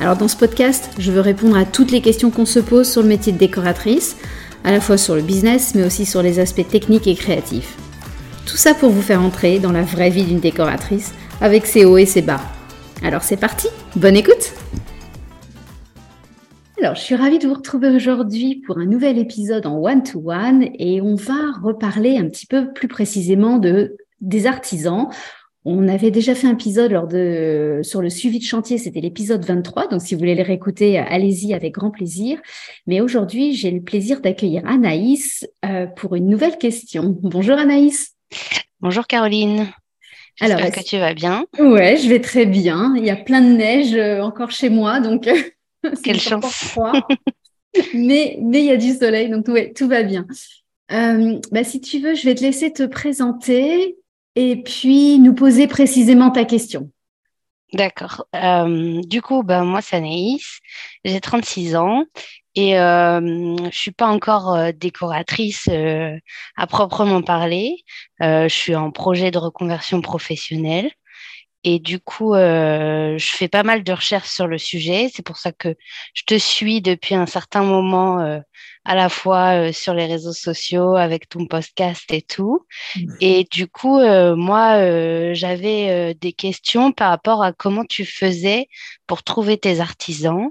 Alors dans ce podcast, je veux répondre à toutes les questions qu'on se pose sur le métier de décoratrice, à la fois sur le business, mais aussi sur les aspects techniques et créatifs. Tout ça pour vous faire entrer dans la vraie vie d'une décoratrice, avec ses hauts et ses bas. Alors c'est parti, bonne écoute alors, je suis ravie de vous retrouver aujourd'hui pour un nouvel épisode en one-to-one et on va reparler un petit peu plus précisément de, des artisans. On avait déjà fait un épisode lors de, sur le suivi de chantier, c'était l'épisode 23. Donc, si vous voulez les réécouter, allez-y avec grand plaisir. Mais aujourd'hui, j'ai le plaisir d'accueillir Anaïs euh, pour une nouvelle question. Bonjour Anaïs. Bonjour Caroline. J'espère Alors, que tu vas bien. Ouais, je vais très bien. Il y a plein de neige euh, encore chez moi, donc quelle chance. mais mais il y a du soleil, donc ouais, tout va bien. Euh, bah, si tu veux, je vais te laisser te présenter et puis nous poser précisément ta question. D'accord. Euh, du coup, bah, moi, c'est Anaïs, j'ai 36 ans et euh, je suis pas encore euh, décoratrice euh, à proprement parler. je suis en projet de reconversion professionnelle. Et du coup, je fais pas mal de recherches sur le sujet. C'est pour ça que je te suis depuis un certain moment à la fois euh, sur les réseaux sociaux, avec ton podcast et tout. Mmh. Et du coup, euh, moi, euh, j'avais des questions par rapport à comment tu faisais pour trouver tes artisans.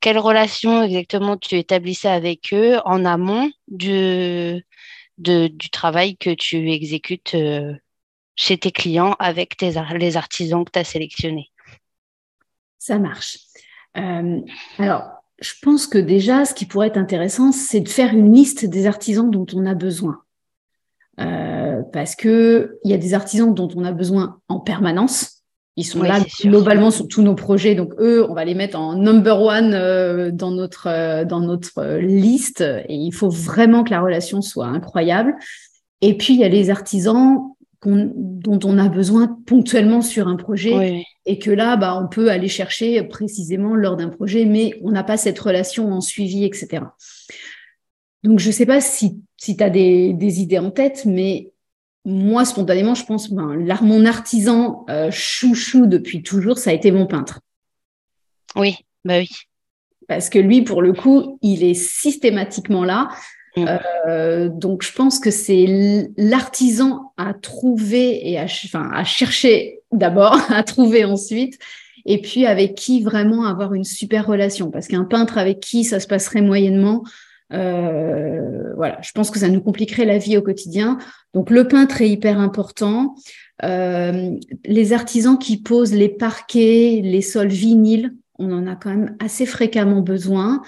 Quelle relation exactement tu établissais avec eux en amont du, du travail que tu exécutes chez tes clients avec tes, les artisans que tu as sélectionnés? Ça marche. alors, je pense que déjà, ce qui pourrait être intéressant, c'est de faire une liste des artisans dont on a besoin. Euh, parce que il y a des artisans dont on a besoin en permanence. Ils sont là globalement sur tous nos projets, donc eux, on va les mettre en number one euh, dans notre euh, dans notre liste. Et il faut vraiment que la relation soit incroyable. Et puis il y a les artisans dont on a besoin ponctuellement sur un projet et que là, bah, on peut aller chercher précisément lors d'un projet, mais on n'a pas cette relation en suivi, etc. Donc, je ne sais pas si, si tu as des, idées en tête, mais moi, spontanément, je pense, ben, mon artisan euh, chouchou depuis toujours, ça a été mon peintre. Oui, bah oui. Parce que lui, pour le coup, il est systématiquement là. Mm. Euh, donc, je pense que c'est l'artisan à trouver et à, enfin, à chercher d'abord, à trouver ensuite, et puis avec qui vraiment avoir une super relation. Parce qu'un peintre avec qui ça se passerait moyennement, euh, voilà, je pense que ça nous compliquerait la vie au quotidien. Donc, le peintre est hyper important. Euh, les artisans qui posent les parquets, les sols vinyles, on en a quand même assez fréquemment besoin.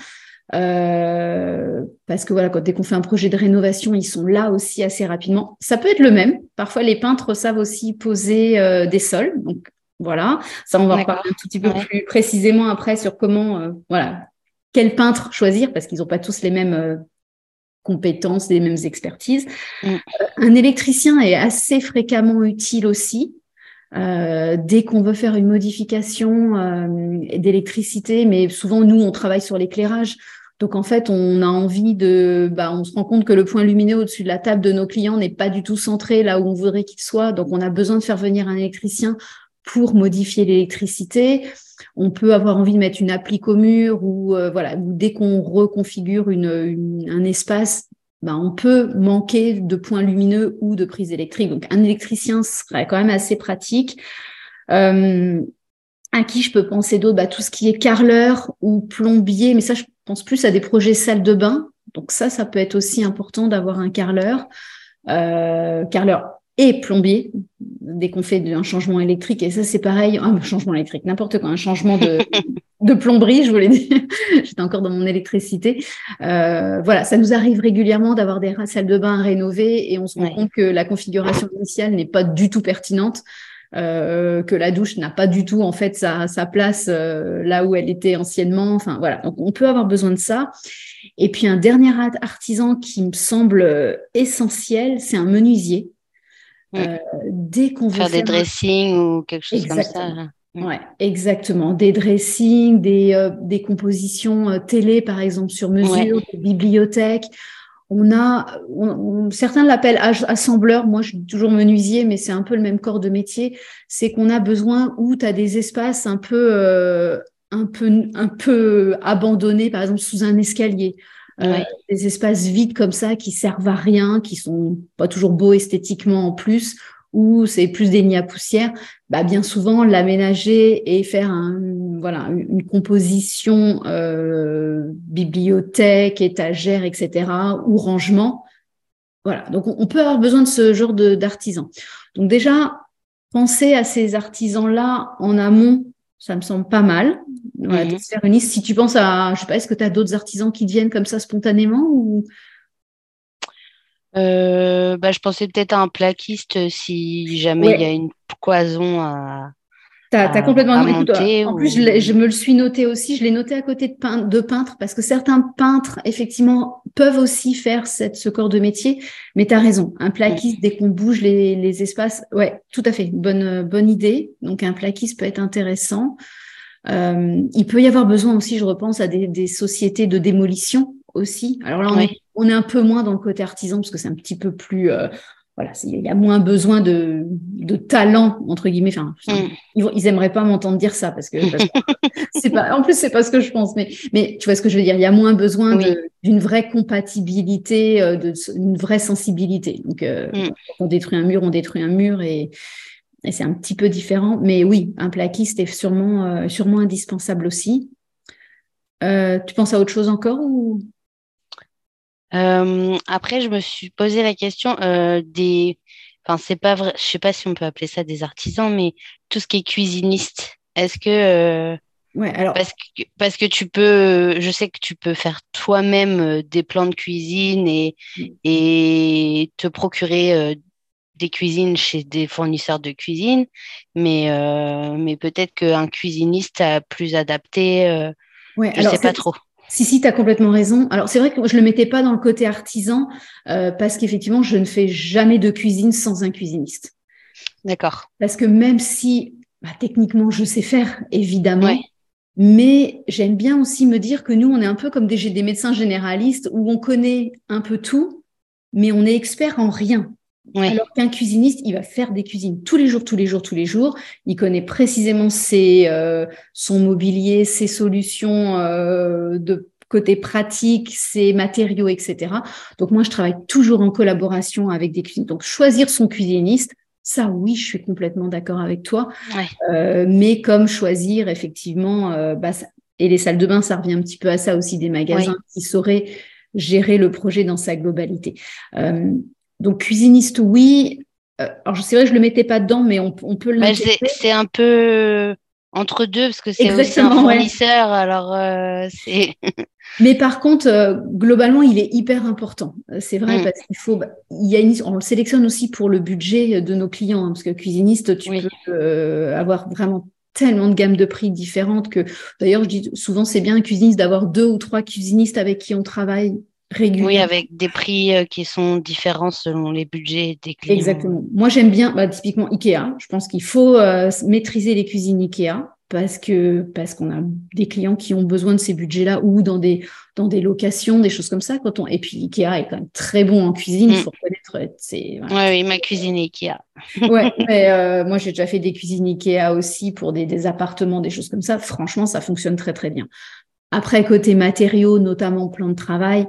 Euh, parce que voilà, quand, dès qu'on fait un projet de rénovation, ils sont là aussi assez rapidement. Ça peut être le même. Parfois, les peintres savent aussi poser euh, des sols. Donc voilà, ça on va en parler un tout petit peu plus précisément après sur comment, euh, voilà, quel peintre choisir parce qu'ils n'ont pas tous les mêmes compétences, les mêmes expertises. Mm. un électricien est assez fréquemment utile aussi. Euh, dès qu'on veut faire une modification euh, d'électricité, mais souvent nous on travaille sur l'éclairage, donc en fait on a envie de, bah, on se rend compte que le point lumineux au-dessus de la table de nos clients n'est pas du tout centré là où on voudrait qu'il soit, donc on a besoin de faire venir un électricien pour modifier l'électricité. On peut avoir envie de mettre une applique au mur ou euh, voilà, dès qu'on reconfigure une, un espace, ben, on peut manquer de points lumineux ou de prises électriques. Donc, un électricien serait quand même assez pratique. Euh, à qui je peux penser d'autres bah, Tout ce qui est carreleur ou plombier, mais ça, je pense plus à des projets salle de bain. Donc ça, ça peut être aussi important d'avoir un carreleur. Euh, carreleur et plombier dès qu'on fait un changement électrique. Et ça, c'est pareil, un changement électrique, n'importe quoi, un changement de, de plomberie, je voulais dire. J'étais encore dans mon électricité. Euh, voilà, ça nous arrive régulièrement d'avoir des salles de bain rénovées et on se rend compte que la configuration initiale n'est pas du tout pertinente. Euh, que la douche n'a pas du tout en fait sa, sa place euh, là où elle était anciennement. Enfin voilà, donc on peut avoir besoin de ça. Et puis un dernier artisan qui me semble essentiel, c'est un menuisier. Dès qu'on veut faire, des dressings ou quelque chose comme ça. Mm. Ouais, exactement. Des dressings, des, des compositions télé, par exemple, sur mesure, des bibliothèques on a, certains l'appellent assembleur, moi je suis toujours menuisier, mais c'est un peu le même corps de métier. C'est qu'on a besoin où tu as des espaces un peu, euh, un peu, un peu abandonnés, par exemple sous un escalier. Euh, des espaces vides comme ça qui servent à rien, qui sont pas toujours beaux esthétiquement en plus, ou c'est plus des nids à poussière, bah bien souvent l'aménager et faire un, voilà, une composition euh, bibliothèque, étagère, etc., ou rangement. Voilà, donc on, peut avoir besoin de ce genre d'artisans. Donc déjà, penser à ces artisans-là en amont, ça me semble pas mal. Voilà, mhm. Si tu penses à, je sais pas, est-ce que tu as d'autres artisans qui viennent comme ça spontanément ou euh, bah, je pensais peut-être à un plaquiste si jamais il y a une cloison à, tu as, complètement monter, En plus, je, me le suis noté aussi. Je l'ai noté à côté de, de peintres parce que certains peintres, effectivement, peuvent aussi faire cette, ce corps de métier. Mais tu as raison. Un plaquiste, dès qu'on bouge les, les, espaces, ouais, tout à fait. Bonne, bonne idée. Donc, un plaquiste peut être intéressant. Euh, il peut y avoir besoin aussi, je repense, à des, des sociétés de démolition aussi. Alors là, on, est, on, est, un peu moins dans le côté artisan parce que c'est un petit peu plus, euh, voilà, il y a moins besoin de, de talent entre guillemets. Enfin, mm. ils, ils, aimeraient pas m'entendre dire ça parce que, c'est pas. En plus, c'est pas ce que je pense, mais mais tu vois ce que je veux dire. Il y a moins besoin d'une vraie compatibilité, euh, d'une vraie sensibilité. Donc, euh, mm. on détruit un mur, on détruit un mur et, et c'est un petit peu différent. Mais oui, un plaquiste est sûrement euh, sûrement indispensable aussi. tu penses à autre chose encore ou? Euh, après, je me suis posé la question euh, des. Enfin, c'est pas vrai. Je sais pas si on peut appeler ça des artisans, mais tout ce qui est cuisiniste. Est-ce que. Euh, ouais, alors. Parce que, parce que tu peux. Je sais que tu peux faire toi-même des plans de cuisine et, mm. et te procurer des cuisines chez des fournisseurs de cuisine, mais, mais peut-être qu'un cuisiniste a plus adapté. Ouais, je ne sais pas trop. Si, si, tu as complètement raison. Alors, c'est vrai que je ne le mettais pas dans le côté artisan euh, parce qu'effectivement, je ne fais jamais de cuisine sans un cuisiniste. D'accord. Parce que même si bah, techniquement, je sais faire, évidemment, mais j'aime bien aussi me dire que nous, on est un peu comme des, des médecins généralistes où on connaît un peu tout, mais on est expert en rien. Alors qu'un cuisiniste, il va faire des cuisines tous les jours, tous les jours, tous les jours. Il connaît précisément ses, euh, son mobilier, ses solutions euh, de côté pratique, ses matériaux, etc. Donc moi, je travaille toujours en collaboration avec des cuisiniers. Donc choisir son cuisiniste, ça, oui, je suis complètement d'accord avec toi. Euh, mais comme choisir effectivement, bah, et les salles de bain, ça revient un petit peu à ça aussi des magasins qui sauraient gérer le projet dans sa globalité. Donc cuisiniste, oui. Euh, alors c'est vrai, je le mettais pas dedans, mais on, peut le. c'est un peu entre deux parce que c'est aussi un fournisseur. Alors euh, c'est. mais par contre, euh, globalement, il est hyper important. C'est vrai mm. parce qu'il faut. Bah, il y a une, on le sélectionne aussi pour le budget de nos clients hein, parce que cuisiniste, tu peux avoir vraiment tellement de gammes de prix différentes que d'ailleurs je dis souvent c'est bien cuisiniste d'avoir deux ou trois cuisinistes avec qui on travaille oui, avec des prix euh, qui sont différents selon les budgets des clients. Exactement. Moi, j'aime bien, bah, typiquement Ikea. Je pense qu'il faut euh, maîtriser les cuisines Ikea parce que parce qu'on a des clients qui ont besoin de ces budgets-là ou dans des dans des locations, des choses comme ça. Quand on et puis Ikea est quand même très bon en cuisine. Il mm. faut reconnaître. C'est oui, ma cuisine Ikea. ouais, mais euh, moi j'ai déjà fait des cuisines Ikea aussi pour des, des appartements, des choses comme ça. Franchement, ça fonctionne très très bien. Après côté matériaux, notamment plan de travail,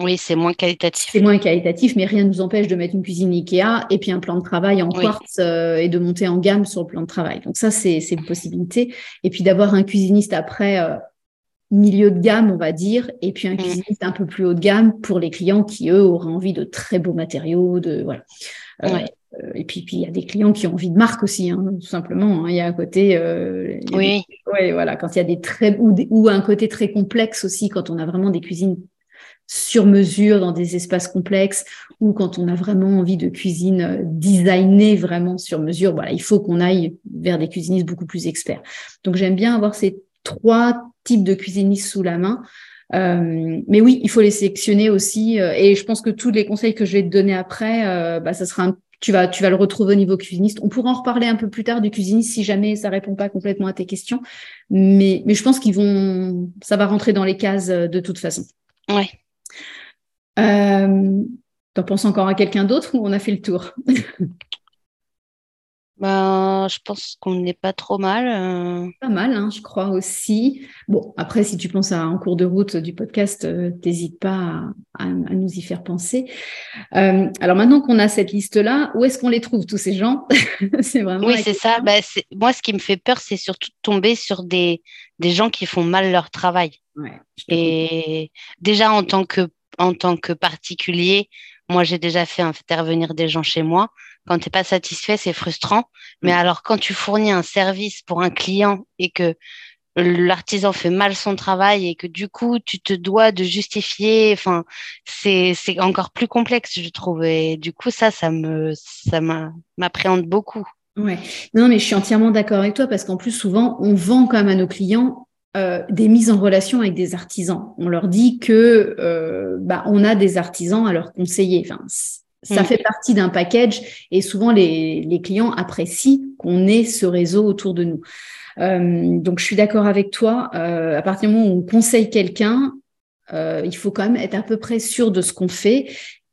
oui, c'est moins qualitatif. C'est moins qualitatif, mais rien ne nous empêche de mettre une cuisine Ikea et puis un plan de travail en quartz euh, et de monter en gamme sur le plan de travail. Donc ça, c'est une possibilité. Et puis d'avoir un cuisiniste après euh, milieu de gamme, on va dire, et puis un mm. cuisiniste un peu plus haut de gamme pour les clients qui, eux, auraient envie de très beaux matériaux. De, voilà. Euh, et puis, puis il y a des clients qui ont envie de marque aussi, hein, tout simplement. Hein. Il y a un côté, oui, ouais, voilà, quand il y a des très ou, ou un côté très complexe aussi, quand on a vraiment des cuisines sur mesure dans des espaces complexes ou quand on a vraiment envie de cuisine euh, designée vraiment sur mesure, voilà, il faut qu'on aille vers des cuisinistes beaucoup plus experts. Donc j'aime bien avoir ces trois types de cuisinistes sous la main. Euh, mais oui, il faut les sélectionner aussi. Euh, et je pense que tous les conseils que je vais te donner après, bah, ça sera tu vas, tu vas le retrouver au niveau cuisiniste. On pourra en reparler un peu plus tard du cuisiniste si jamais ça répond pas complètement à tes questions. Mais, mais je pense qu'ils vont, ça va rentrer dans les cases de toute façon. Ouais. Euh, T'en penses encore à quelqu'un d'autre ou on a fait le tour? Ben, Je pense qu'on n'est pas trop mal. Euh. Pas mal, hein, je crois aussi. Bon, après, si tu penses à en cours de route du podcast, euh, n'hésite pas à, nous y faire penser. Euh, alors maintenant qu'on a cette liste-là, où est-ce qu'on les trouve, tous ces gens? C'est vraiment. Oui, c'est ça. Ben, moi, ce qui me fait peur, c'est surtout de tomber sur des, des gens qui font mal leur travail. Ouais, Et déjà, en tant que en tant que particulier, moi, j'ai déjà fait intervenir des gens chez moi. Quand tu n'es pas satisfait, c'est frustrant. Mais mm. alors, quand tu fournis un service pour un client et que l'artisan fait mal son travail et que du coup, tu te dois de justifier, enfin, c'est encore plus complexe, je trouve. Et du coup, ça, ça me, ça m'appréhende beaucoup. Ouais. Non, mais je suis entièrement d'accord avec toi parce qu'en plus, souvent, on vend quand même à nos clients euh, des mises en relation avec des artisans. On leur dit que euh, bah, on a des artisans à leur conseiller. Enfin, ça mm. fait partie d'un package et souvent les, les clients apprécient qu'on ait ce réseau autour de nous. Euh, donc je suis d'accord avec toi. à partir du moment où on conseille quelqu'un, il faut quand même être à peu près sûr de ce qu'on fait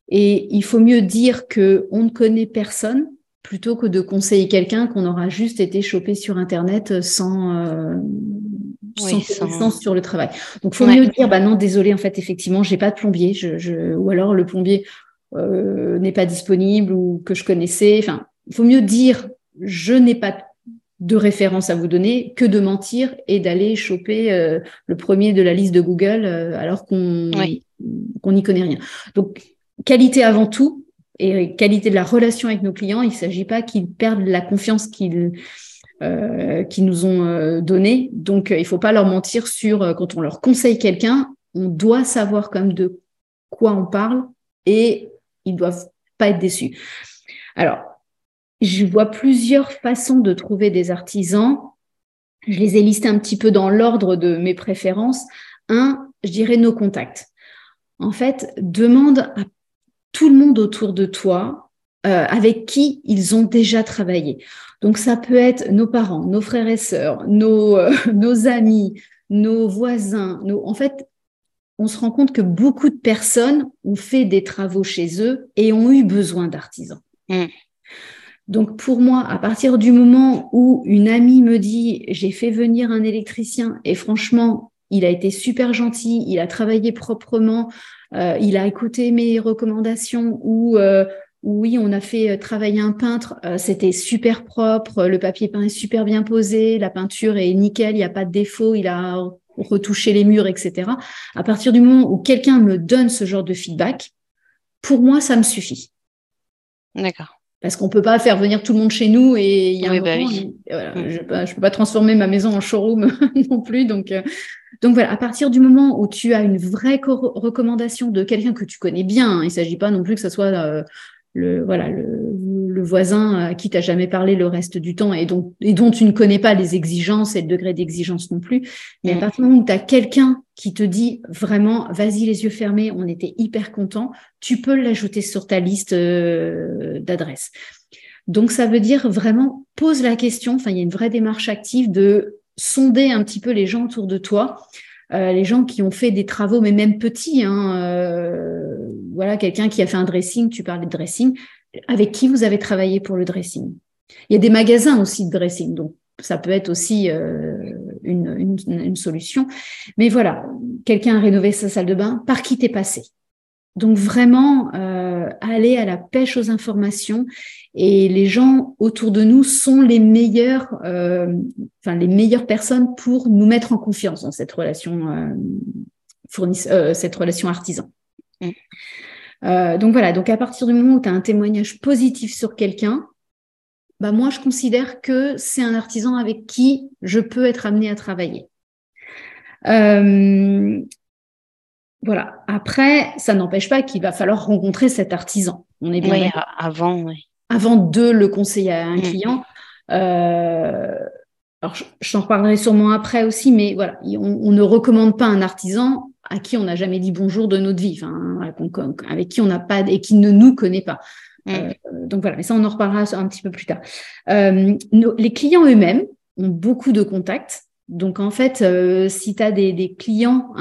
et il faut mieux dire que on ne connaît personne plutôt que de conseiller quelqu'un qu'on aura juste été chopé sur internet sans sans sur le travail. Donc, faut mieux dire, bah non, désolé, en fait, effectivement, j'ai pas de plombier, je, ou alors le plombier euh, n'est pas disponible ou que je connaissais. Enfin, il faut mieux dire, je n'ai pas de référence à vous donner que de mentir et d'aller choper euh, le premier de la liste de Google euh, alors qu'on qu'on n'y connaît rien. Donc, qualité avant tout et qualité de la relation avec nos clients. Il ne s'agit pas qu'ils perdent la confiance qu'ils euh, nous ont euh, donné. Donc, euh, il ne faut pas leur mentir sur quand on leur conseille quelqu'un, on doit savoir comme de quoi on parle et ils doivent pas être déçus. Alors, je vois plusieurs façons de trouver des artisans. Je les ai listés un petit peu dans l'ordre de mes préférences. Un, je dirais nos contacts. En fait, demande à tout le monde autour de toi euh, avec qui ils ont déjà travaillé. Donc ça peut être nos parents, nos frères et sœurs, nos, euh, nos amis, nos voisins. Nos... En fait, on se rend compte que beaucoup de personnes ont fait des travaux chez eux et ont eu besoin d'artisans. Mm. Donc pour moi, à partir du moment où une amie me dit j'ai fait venir un électricien et franchement, il a été super gentil, il a travaillé proprement, il a écouté mes recommandations ou oui, on a fait euh, travailler un peintre, euh, c'était super propre, le papier peint est super bien posé, la peinture est nickel, il n'y a pas de défaut, il a retouché les murs, etc. À partir du moment où quelqu'un me donne ce genre de feedback, pour moi, ça me suffit. D'accord. Parce qu'on peut pas faire venir tout le monde chez nous et il y a un bah moment, je, ne peux pas transformer ma maison en showroom non plus. Donc, euh, donc voilà, à partir du moment où tu as une vraie recommandation de quelqu'un que tu connais bien, hein, il ne s'agit pas non plus que ce soit le voilà le, voisin à qui t'as jamais parlé le reste du temps et dont et dont tu ne connais pas les exigences et le degré d'exigence non plus. Mais à partir du moment où tu as quelqu'un qui te dit vraiment vas-y les yeux fermés on était hyper content tu peux l'ajouter sur ta liste euh, d'adresses. Donc ça veut dire vraiment pose la question enfin il y a une vraie démarche active de sonder un petit peu les gens autour de toi euh, les gens qui ont fait des travaux, mais même petits, hein, euh, voilà, quelqu'un qui a fait un dressing, tu parlais de dressing, avec qui vous avez travaillé pour le dressing. Il y a des magasins aussi de dressing, donc ça peut être aussi euh, une, une, solution. Mais voilà, quelqu'un a rénové sa salle de bain, par qui t'es passé? Donc vraiment euh, aller à la pêche aux informations et les gens autour de nous sont les meilleurs, euh, enfin les meilleures personnes pour nous mettre en confiance dans cette relation euh, cette relation artisan. Mm. donc voilà, donc à partir du moment où tu as un témoignage positif sur quelqu'un, bah moi je considère que c'est un artisan avec qui je peux être amené à travailler. Voilà. Après, ça n'empêche pas qu'il va falloir rencontrer cet artisan. On est bien oui, avant, oui. avant de le conseiller à un mm. client. Euh, alors, je, t'en reparlerai sûrement après aussi, mais voilà, on, ne recommande pas un artisan à qui on n'a jamais dit bonjour de notre vie, avec qui on n'a pas et qui ne nous connaît pas. Mm. Euh, donc voilà, mais ça, on en reparlera un petit peu plus tard. Euh, les clients eux-mêmes ont beaucoup de contacts. Donc en fait, euh, si tu as des, clients,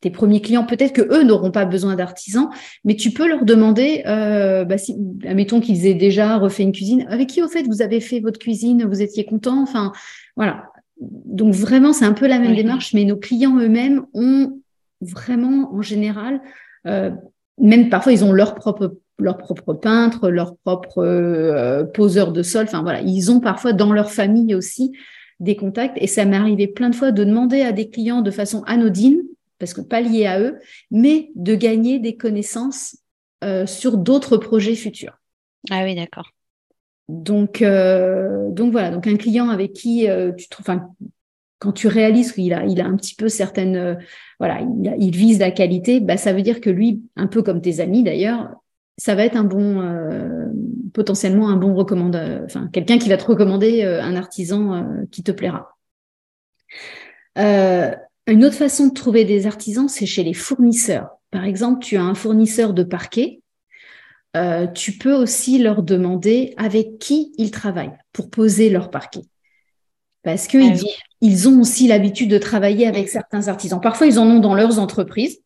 tes premiers clients, peut-être que eux n'auront pas besoin d'artisans, mais tu peux leur demander, bah, si, admettons qu'ils aient déjà refait une cuisine, avec qui au fait vous avez fait votre cuisine, vous étiez content, enfin voilà. Donc vraiment, c'est un peu la même démarche, mais nos clients eux-mêmes ont vraiment, en général, même parfois ils ont leur propre leur propre peintre, leur propre euh, poseur de sol. Enfin voilà, ils ont parfois dans leur famille aussi des contacts. Et ça m'est arrivé plein de fois de demander à des clients de façon anodine, parce que pas lié à eux, mais de gagner des connaissances euh, sur d'autres projets futurs. Ah oui, d'accord. Donc, euh, donc voilà, donc un client avec qui tu trouves, quand tu réalises qu'il a, il a un petit peu certaines, voilà, il, vise la qualité, bah, ça veut dire que lui, un peu comme tes amis d'ailleurs, ça va être un bon, euh, potentiellement un bon recommandeur, enfin quelqu'un qui va te recommander euh, un artisan euh, qui te plaira. une autre façon de trouver des artisans, c'est chez les fournisseurs. Par exemple, tu as un fournisseur de parquet, tu peux aussi leur demander avec qui ils travaillent pour poser leur parquet. Parce qu'ils ah ils ont aussi l'habitude de travailler avec certains artisans. Parfois, ils en ont dans leurs entreprises.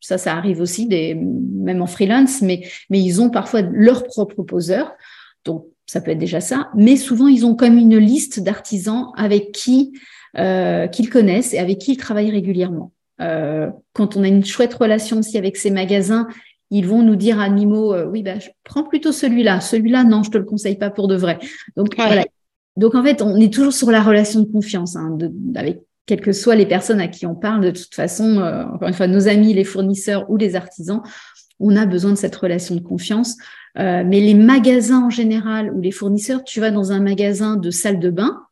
Ça, ça arrive aussi, des, même en freelance, mais, mais ils ont parfois leur propre poseur. Donc, ça peut être déjà ça. Mais souvent, ils ont comme une liste d'artisans avec qui euh, qu'ils connaissent et avec qui ils travaillent régulièrement. Euh, quand on a une chouette relation aussi avec ces magasins, ils vont nous dire à Mimo, euh, oui, bah, je prends plutôt celui-là. Celui-là, non, je te le conseille pas pour de vrai. Donc, voilà. Donc, en fait, on est toujours sur la relation de confiance hein, de, avec quelles que soient les personnes à qui on parle, de toute façon, euh, encore une fois, nos amis, les fournisseurs ou les artisans, on a besoin de cette relation de confiance. Euh, mais les magasins en général ou les fournisseurs, tu vas dans un magasin de salle de bain.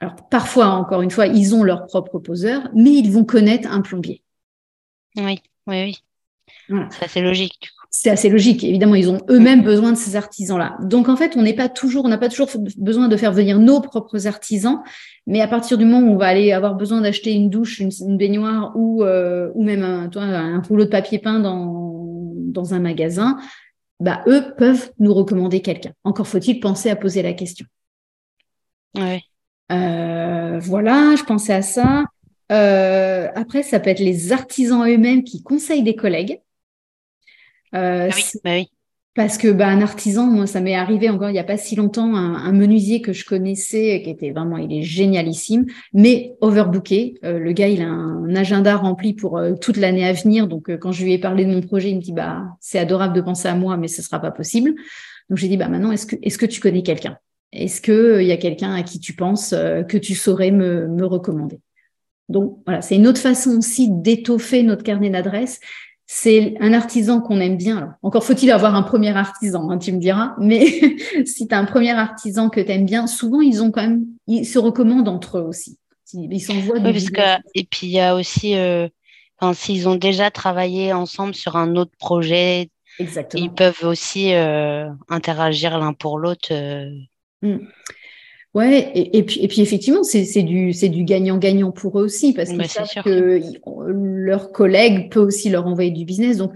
Alors parfois, encore une fois, ils ont leur propre poseur, mais ils vont connaître un plombier. Oui, oui, oui. Voilà. C'est logique c'est assez logique. Évidemment, ils ont eux-mêmes besoin de ces artisans-là. Donc, en fait, on n'est pas toujours, on n'a pas toujours besoin de faire venir nos propres artisans, mais à partir du moment où on va aller avoir besoin d'acheter une douche, une, baignoire ou, euh, ou même un, toi, un rouleau de papier peint dans, dans un magasin, bah, eux peuvent nous recommander quelqu'un. Encore faut-il penser à poser la question. Ouais. Euh, voilà, je pensais à ça. Euh, après, ça peut être les artisans eux-mêmes qui conseillent des collègues. Euh, ah bah oui, Parce que bah, un artisan, moi, ça m'est arrivé encore il n'y a pas si longtemps, un, menuisier que je connaissais, qui était vraiment, il est génialissime, mais overbooké. Euh, le gars, il a un, agenda rempli pour euh, toute l'année à venir. Donc, quand je lui ai parlé de mon projet, il me dit, bah, c'est adorable de penser à moi, mais ce sera pas possible. Donc, j'ai dit, bah, maintenant, est-ce que, est-ce que tu connais quelqu'un? Est-ce qu'il il y a quelqu'un à qui tu penses que tu saurais me, me recommander? Donc voilà, c'est une autre façon aussi d'étoffer notre carnet d'adresses c'est un artisan qu'on aime bien. encore faut-il avoir un premier artisan, hein, tu me diras. Mais si tu as un premier artisan que tu aimes bien, souvent ils ont quand même, ils se recommandent entre eux aussi. Ils s'envoient oui, parce que, Et puis il y a aussi, euh, s'ils ont déjà travaillé ensemble sur un autre projet, ils peuvent aussi euh, interagir l'un pour l'autre. Euh. Mmh. Ouais, et, puis, et puis effectivement, c'est du, du gagnant-gagnant pour eux aussi, parce qu'ils savent que leur collègue peut aussi leur envoyer du business. Donc,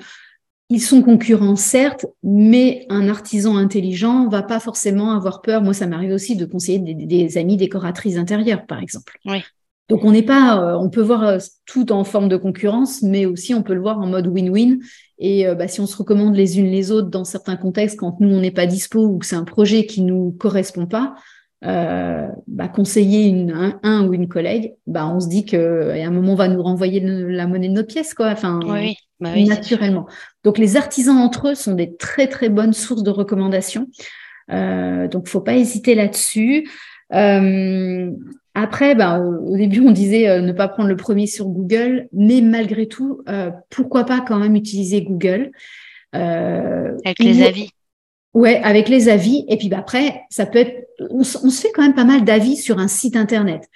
ils sont concurrents, certes, mais un artisan intelligent va pas forcément avoir peur. Moi, ça m'arrive aussi de conseiller des, amis décoratrices intérieures, par exemple. Oui. Donc, on n'est pas, euh, on peut voir euh, tout en forme de concurrence, mais aussi on peut le voir en mode win-win. Et euh, bah, si on se recommande les unes les autres dans certains contextes, quand nous, on n'est pas dispo ou que c'est un projet qui nous correspond pas, euh, bah, conseiller une, un, ou une collègue, bah, on se dit qu'à un moment, on va nous renvoyer la monnaie de notre pièce, quoi. Enfin, oui, bah naturellement. Donc, les artisans entre eux sont des très, très bonnes sources de recommandations. Euh, donc, faut pas hésiter là-dessus. Euh, après, bah, au début, on disait euh, ne pas prendre le premier sur Google, mais malgré tout, euh, pourquoi pas quand même utiliser Google? Avec les avis. Ouais, avec les avis. Et puis bah, après, ça peut être, on, se fait quand même pas mal d'avis sur un site internet.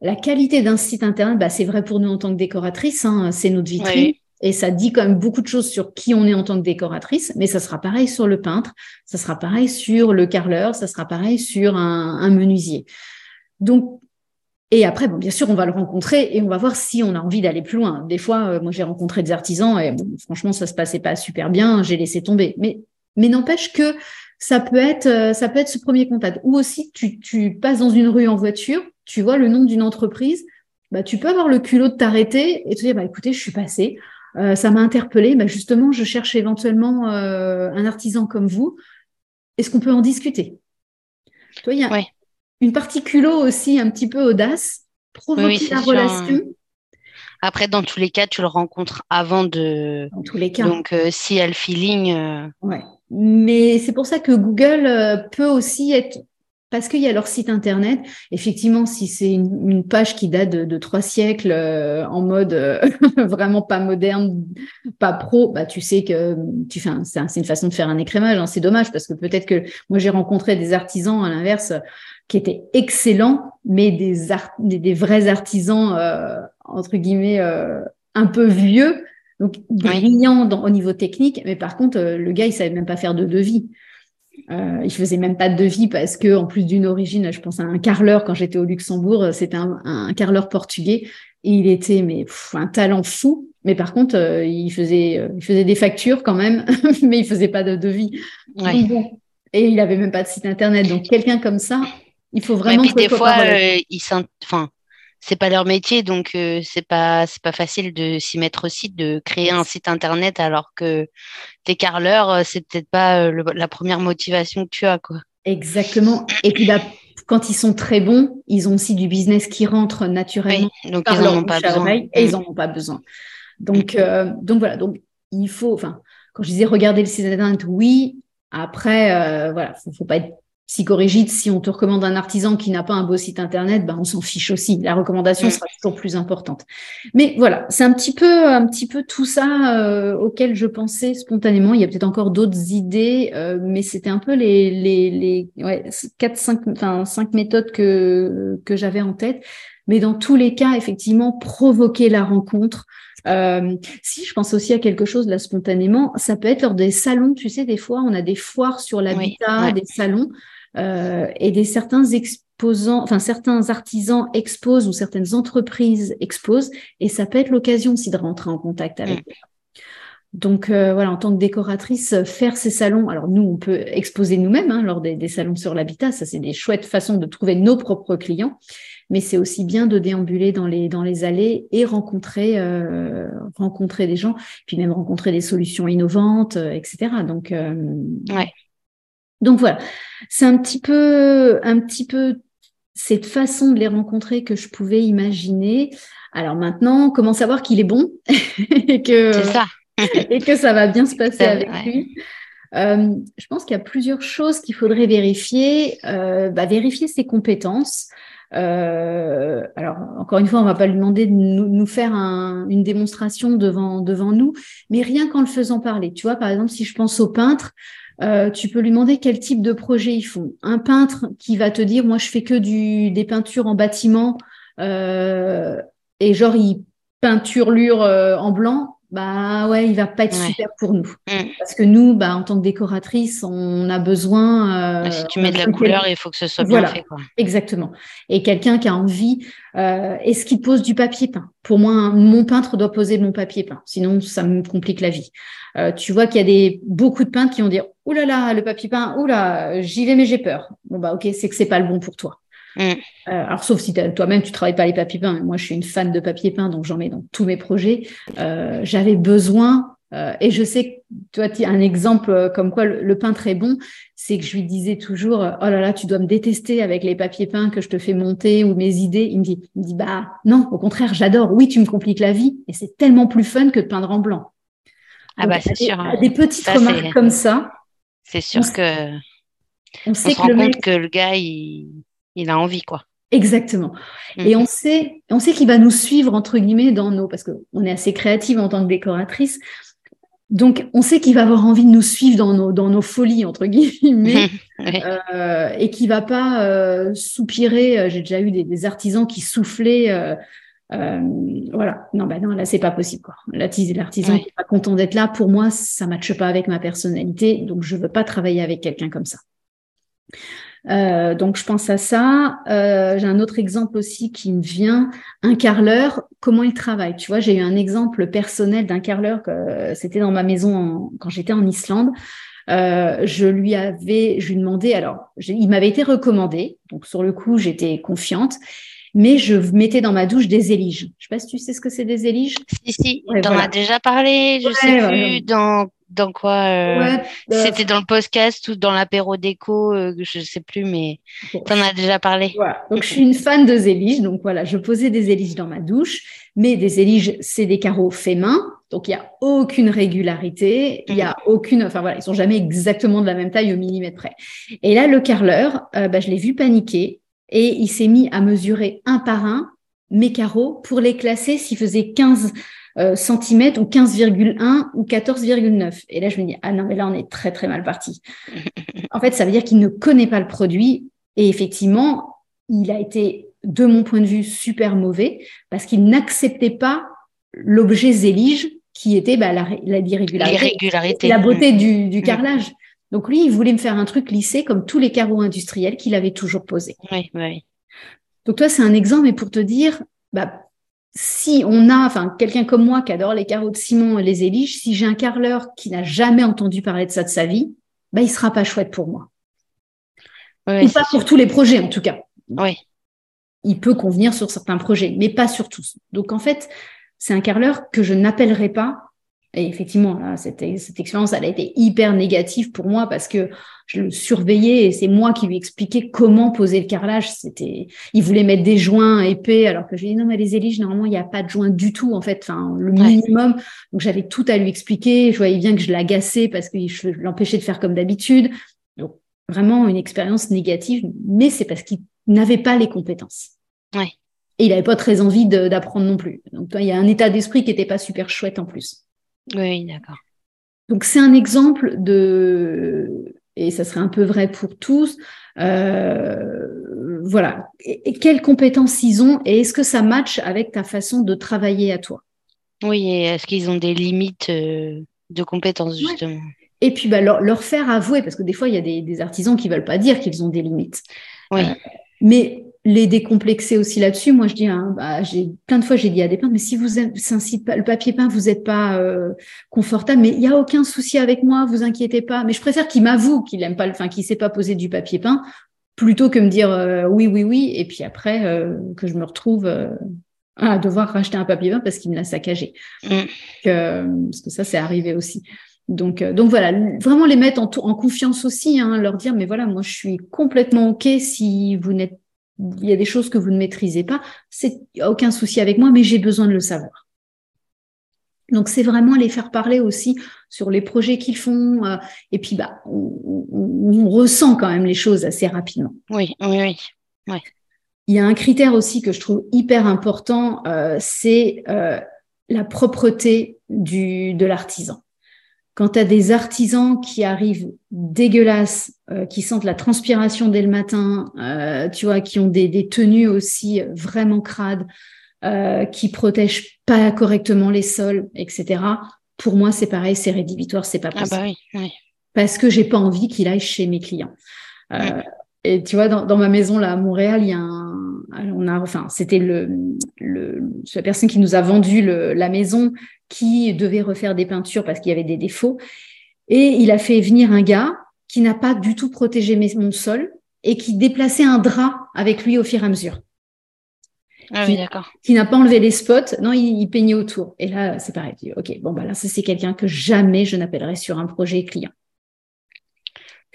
La qualité d'un site internet, bah, c'est vrai pour nous en tant que décoratrice, hein, c'est notre vitrine. et ça dit quand même beaucoup de choses sur qui on est en tant que décoratrice, mais ça sera pareil sur le peintre, ça sera pareil sur le carreleur, ça sera pareil sur un, menuisier. Donc, et après, bon, bien sûr, on va le rencontrer et on va voir si on a envie d'aller plus loin. Des fois, euh, moi, j'ai rencontré des artisans et bon, franchement, ça se passait pas super bien, j'ai laissé tomber. Mais, mais n'empêche que ça peut être, euh, ça peut être ce premier contact. Ou aussi, tu, tu passes dans une rue en voiture, tu vois le nom d'une entreprise, bah, tu peux avoir le culot de t'arrêter et te dire, bah, écoutez, je suis passée, euh, ça m'a interpellé, bah, justement, je cherche éventuellement euh, un artisan comme vous. Est-ce qu'on peut en discuter? Toi, il y a une partie culot aussi, un petit peu audace, provoquer la relation. Après, dans tous les cas, tu le rencontres avant de. Dans tous les cas. Donc, euh, si elle feeling. Ouais. Mais c'est pour ça que Google peut aussi être parce qu'il y a leur site internet. Effectivement, si c'est une, page qui date de, trois siècles euh, en mode euh, vraiment pas moderne, pas pro, bah tu sais que tu fais c'est une façon de faire un écrémage. Hein. c'est dommage parce que peut-être que moi j'ai rencontré des artisans à l'inverse qui étaient excellents, mais des, des, vrais artisans euh, entre guillemets un peu vieux. Donc brillants au niveau technique, mais par contre le gars il savait même pas faire de devis. Euh, il faisait même pas de devis parce que, en plus d'une origine, je pense à un carleur quand j'étais au Luxembourg, c'était un, un carleur portugais et il était mais un talent fou. Mais par contre, euh, il faisait, euh, il faisait des factures quand même, mais il faisait pas de devis. Et il avait même pas de site internet. Donc quelqu'un comme ça, il faut vraiment. Et puis des fois, il enfin, c'est pas leur métier, donc euh, c'est pas c'est pas facile de s'y mettre aussi, de créer un site internet alors que t'es carleur, euh, c'est peut-être pas euh, la première motivation que tu as quoi. Exactement. Et puis bah, quand ils sont très bons, ils ont aussi du business qui rentre naturellement. donc ils en ont pas besoin. et ils en ont pas besoin. Donc donc voilà, donc il faut, enfin quand je disais regarder le site internet, oui. Après, voilà, faut, faut pas être psychorigide, si on te recommande un artisan qui n'a pas un beau site internet, ben on s'en fiche aussi. La recommandation mm. sera toujours plus importante. Mais voilà, c'est un petit peu, un petit peu tout ça euh, auquel je pensais spontanément. Il y a peut-être encore d'autres idées, euh, mais c'était un peu les les les ouais, quatre cinq enfin cinq méthodes que que j'avais en tête. Mais dans tous les cas, effectivement, provoquer la rencontre. Euh, si je pense aussi à quelque chose là spontanément, ça peut être lors des salons. Tu sais, des fois, on a des foires sur l'habitat, des salons. Euh, et des certains exposants, enfin certains artisans exposent ou certaines entreprises exposent, et ça peut être l'occasion aussi de rentrer en contact avec mm. eux. Donc euh, voilà, en tant que décoratrice, faire ces salons. Alors nous, on peut exposer nous-mêmes hein, lors des, salons sur l'habitat. Ça, c'est des chouettes façons de trouver nos propres clients. Mais c'est aussi bien de déambuler dans les dans les allées et rencontrer euh, rencontrer des gens, puis même rencontrer des solutions innovantes, etc. Donc ouais. Donc voilà, c'est un petit peu, un petit peu cette façon de les rencontrer que je pouvais imaginer. Alors maintenant, comment savoir qu'il est bon et que ça. et que ça va bien se passer avec lui? Euh, je pense qu'il y a plusieurs choses qu'il faudrait vérifier. Euh, bah, vérifier ses compétences. Euh, alors, encore une fois, on va pas lui demander de nous, faire une démonstration devant, devant nous, mais rien qu'en le faisant parler. Tu vois, par exemple, si je pense au peintre, euh, tu peux lui demander quel type de projet ils font. Un peintre qui va te dire, moi, je fais que du, des peintures en bâtiment euh, et genre, il peinturlure euh, en blanc, bah ouais, il va pas être super pour nous. Mm. Parce que nous, bah, en tant que décoratrice, on a besoin. Euh, si tu mets de la couleur, il faut que ce soit bien fait. Quoi. Exactement. Et quelqu'un qui a envie, euh, est-ce qu'il pose du papier peint? Pour moi, mon peintre doit poser mon papier peint. Sinon, ça me complique la vie. Euh, tu vois qu'il y a des beaucoup de peintres qui vont dire Ouh là là, le papier peint, ouh là, j'y vais mais j'ai peur. Bon bah ok, c'est que c'est pas le bon pour toi. Mm. Euh, alors, sauf si toi-même, tu travailles pas les papiers peints. Moi, je suis une fan de papier peint, donc j'en mets dans tous mes projets. Euh, J'avais besoin, euh, et je sais que toi, tu as un exemple comme quoi le, peintre est bon, c'est que je lui disais toujours, oh là là, tu dois me détester avec les papiers peints que je te fais monter ou mes idées. Il me dit, il me dit bah non, au contraire, j'adore. Oui, tu me compliques la vie, et c'est tellement plus fun que de peindre en blanc. Ah bah c'est sûr. Des, des petites remarques comme ça. C'est sûr que on, sait se rend compte que le gars, il, il a envie, quoi. Exactement. Mm. Et on sait, on sait qu'il va nous suivre entre guillemets dans nos, parce qu'on est assez créative en tant que décoratrice. Donc, on sait qu'il va avoir envie de nous suivre dans nos, dans nos folies, entre guillemets, euh, et qu'il va pas euh, soupirer. Euh, j'ai déjà eu des, artisans qui soufflaient voilà, non, bah non, là, c'est pas possible. L'artisan n'est pas content d'être là. Pour moi, ça ne matche pas avec ma personnalité, donc je veux pas travailler avec quelqu'un comme ça. Euh, donc je pense à ça. Euh, j'ai un autre exemple aussi qui me vient. Un carreleur, comment il travaille? Tu vois, j'ai eu un exemple personnel d'un carreleur que c'était dans ma maison quand j'étais en Islande. Euh, je lui avais, je lui demandais, alors il m'avait été recommandé, donc sur le coup j'étais confiante, mais je mettais dans ma douche des éliges. Je sais pas si tu sais ce que c'est des éliges? Si si, tu en as déjà parlé, je sais plus dans dans quoi euh, bah, C'était dans le podcast ou dans l'apéro déco, euh, je ne sais plus, mais tu en as déjà parlé. Donc, je suis une fan de zélige. Donc, voilà, je posais des zéliges dans ma douche. Mais des éliges, c'est des carreaux faits main. Donc, il n'y a aucune régularité. Il n'y a mm. aucune. Enfin, voilà, ils sont jamais exactement de la même taille au millimètre près. Et là, le carreleur, euh, bah, je l'ai vu paniquer et il s'est mis à mesurer un par un mes carreaux pour les classer s'ils faisaient 15 euh, centimètres ou 15,1 ou 14,9. Et là, je me dis, ah non, mais là, on est très, très mal parti. en fait, ça veut dire qu'il ne connaît pas le produit. Et effectivement, il a été, de mon point de vue, super mauvais parce qu'il n'acceptait pas l'objet zélige qui était bah, la, la irrégularité, la beauté du, du, carrelage. Donc lui, il voulait me faire un truc lissé comme tous les carreaux industriels qu'il avait toujours posés. Oui, oui. Donc toi, c'est un exemple, mais pour te dire, bah, si on a, enfin, quelqu'un comme moi qui adore les carreaux de ciment et les éliges, si j'ai un carreleur qui n'a jamais entendu parler de ça de sa vie, bah, il sera pas chouette pour moi. Ou pas pour tous les projets, en tout cas. Oui. Il peut convenir sur certains projets, mais pas sur tous. Donc, en fait, c'est un carreleur que je n'appellerai pas et effectivement, cette, expérience, elle a été hyper négative pour moi parce que je le surveillais et c'est moi qui lui expliquais comment poser le carrelage. C'était, il voulait mettre des joints épais alors que je lui ai dit non, mais les éliges, normalement, il n'y a pas de joints du tout, en fait, enfin, le minimum. Donc, j'avais tout à lui expliquer. Je voyais bien que je l'agaçais parce que je l'empêchais de faire comme d'habitude. Donc, vraiment une expérience négative, mais c'est parce qu'il n'avait pas les compétences. Ouais. Et il n'avait pas très envie d'apprendre non plus. Donc, il y a un état d'esprit qui n'était pas super chouette en plus. Oui, d'accord. Donc c'est un exemple de, et ça serait un peu vrai pour tous, euh, voilà, et, quelles compétences ils ont et est-ce que ça matche avec ta façon de travailler à toi? Oui, et est-ce qu'ils ont des limites euh, de compétences justement? Et puis bah, leur, faire avouer, parce que des fois il y a des, artisans qui veulent pas dire qu'ils ont des limites. Oui. Euh, mais les décomplexer aussi là-dessus. Moi, je dis, hein, bah, j'ai plein de fois, j'ai dit à des peintres, mais si vous pas le papier peint, vous n'êtes pas euh, confortable, mais il y a aucun souci avec moi, vous inquiétez pas. Mais je préfère qu'il m'avoue qu'il aime pas, enfin, qu'il sait pas poser du papier peint, plutôt que me dire euh, oui, oui, oui, et puis après euh, que je me retrouve à devoir racheter un papier peint parce qu'il me l'a saccagé. Mm. parce que ça, c'est arrivé aussi. Donc, donc voilà, vraiment les mettre en, en confiance aussi, hein, leur dire, mais voilà, moi je suis complètement OK si vous n'êtes il y a des choses que vous ne maîtrisez pas, c'est aucun souci avec moi, mais j'ai besoin de le savoir. Donc c'est vraiment les faire parler aussi sur les projets qu'ils font, euh, et puis bah on, ressent quand même les choses assez rapidement. Oui, oui, oui. Il y a un critère aussi que je trouve hyper important, euh, c'est euh, la propreté du, de l'artisan quand tu as des artisans qui arrivent dégueulasses, euh, qui sentent la transpiration dès le matin, euh, tu vois, qui ont des, tenues aussi vraiment crades, euh, qui protègent pas correctement les sols, etc. Pour moi, c'est pareil, c'est rédhibitoire, c'est pas possible. Ah bah oui, Parce que j'ai pas envie qu'il aille chez mes clients. Et tu vois, dans, ma maison là à Montréal, il y a un, on a, enfin, c'était le, le, la personne qui nous a vendu le, la maison qui devait refaire des peintures parce qu'il y avait des défauts. Et il a fait venir un gars qui n'a pas du tout protégé mon sol et qui déplaçait un drap avec lui au fur et à mesure. Ah oui, d'accord. Qui n'a pas enlevé les spots, non, il, peignait autour. Et là, c'est pareil. Ok, bon, bah là, ça, c'est quelqu'un que jamais je n'appellerai sur un projet client.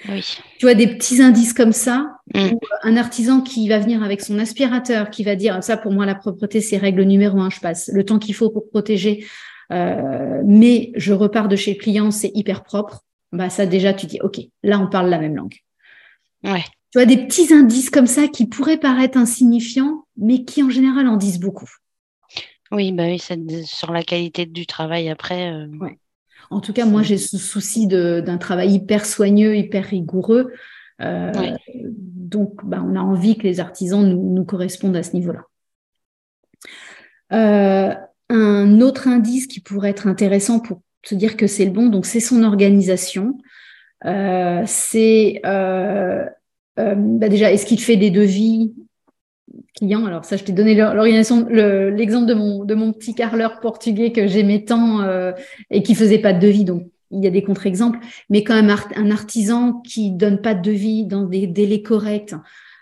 Oui. Tu vois, des petits indices comme ça, mm. un artisan qui va venir avec son aspirateur, qui va dire, ça pour moi, la propreté, c'est règle numéro un, je passe le temps qu'il faut pour protéger euh, mais je repars de chez le client, c'est hyper propre, bah ça déjà tu dis ok, là on parle la même langue. Ouais. Tu vois des petits indices comme ça qui pourraient paraître insignifiants, mais qui en général en disent beaucoup. Oui, bah oui, sur la qualité du travail après. Euh, ouais. En tout cas, moi j'ai ce souci d'un travail hyper soigneux, hyper rigoureux. Euh, donc, bah, on a envie que les artisans nous correspondent à ce niveau-là. Un autre indice qui pourrait être intéressant pour se dire que c'est le bon, donc c'est son organisation. c'est bah déjà, est-ce qu'il fait des devis clients? Alors ça, je t'ai donné l'organisation, l'exemple de mon de mon petit carleur portugais que j'aimais tant euh, et qui faisait pas de devis. Donc il y a des contre-exemples, mais quand même un artisan qui donne pas de devis dans des délais corrects,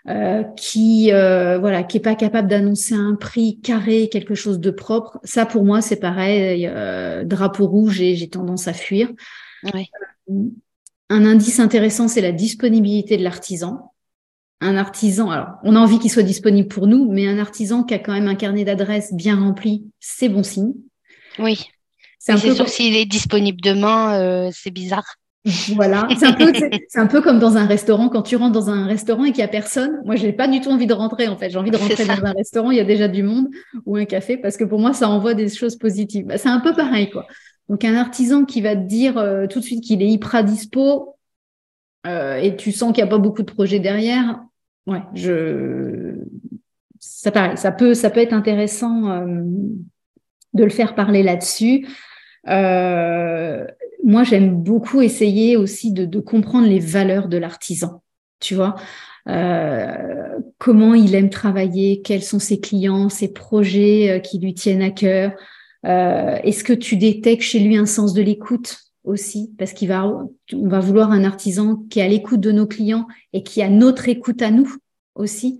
euh, qui euh, voilà, qui est pas capable d'annoncer un prix carré, quelque chose de propre. Ça pour moi c'est pareil, drapeau rouge et j'ai tendance à fuir. Un indice intéressant, c'est la disponibilité de l'artisan un artisan, alors on a envie qu'il soit disponible pour nous, mais un artisan qui a quand même un carnet d'adresses bien rempli, c'est bon signe. Oui. C'est sûr s'il est disponible demain, euh, c'est bizarre. Voilà, c'est un, peu, un peu comme dans un restaurant, quand tu rentres dans un restaurant et qu'il n'y a personne. Moi, je n'ai pas du tout envie de rentrer, en fait. J'ai envie de rentrer dans un restaurant, il y a déjà du monde ou un café, parce que pour moi, ça envoie des choses positives. Bah, c'est un peu pareil, quoi. Donc, un artisan qui va te dire euh, tout de suite qu'il est hyper dispo euh, et tu sens qu'il n'y a pas beaucoup de projets derrière, ouais, je, ça pareil, ça peut, ça peut être intéressant euh, de le faire parler là-dessus. Euh, moi, j'aime beaucoup essayer aussi de, comprendre les valeurs de l'artisan. Tu vois, euh, comment il aime travailler, quels sont ses clients, ses projets euh, qui lui tiennent à cœur. Euh, Est-ce que tu détectes chez lui un sens de l'écoute aussi, parce qu'il va, on va vouloir un artisan qui est à l'écoute de nos clients et qui a notre écoute à nous aussi.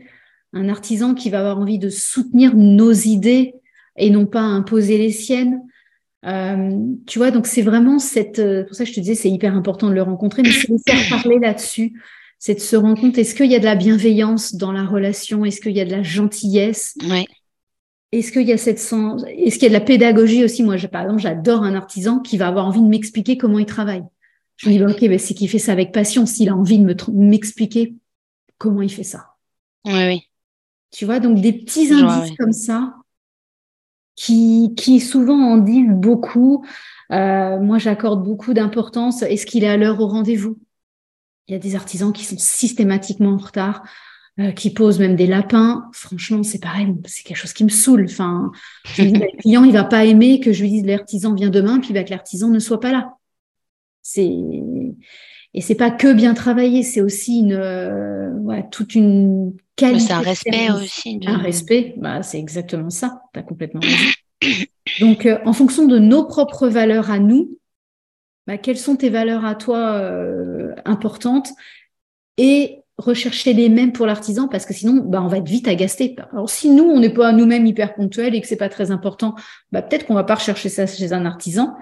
Un artisan qui va avoir envie de soutenir nos idées et non pas imposer les siennes. Euh, tu vois, donc c'est vraiment cette. Euh, pour ça, je te disais, c'est hyper important de le rencontrer, mais c'est de faire parler là-dessus. C'est de se rendre compte est-ce qu'il y a de la bienveillance dans la relation? Est-ce qu'il y a de la gentillesse? Ouais. Est-ce qu'il y a cette sens Est-ce qu'il y a de la pédagogie aussi? Moi, par exemple, j'adore un artisan qui va avoir envie de m'expliquer comment il travaille. Je me dis, ok, ben, c'est qu'il fait ça avec passion. S'il a envie de m'expliquer comment il fait ça. Oui, oui. Tu vois, donc des petits indices comme ça qui, qui souvent en disent beaucoup. Euh, moi, j'accorde beaucoup d'importance. Est-ce qu'il est à l'heure au rendez-vous? Il y a des artisans qui sont systématiquement en retard. Euh, qui pose même des lapins, franchement, c'est pareil, c'est quelque chose qui me saoule. Enfin, je dis, bah, le client, il va pas aimer que je lui dise l'artisan vient demain, puis bah, que l'artisan ne soit pas là. C'est et c'est pas que bien travailler, c'est aussi une euh, ouais, toute une qualité. C'est un respect aussi. Un respect, bah, c'est exactement ça. Tu as complètement raison. Donc, euh, en fonction de nos propres valeurs à nous, bah, quelles sont tes valeurs à toi euh, importantes et rechercher les mêmes pour l'artisan parce que sinon, bah, on va être vite agacé. Alors, si nous, on n'est pas nous-mêmes hyper ponctuels et que c'est pas très important, bah, peut-être qu'on va pas rechercher ça chez un artisan.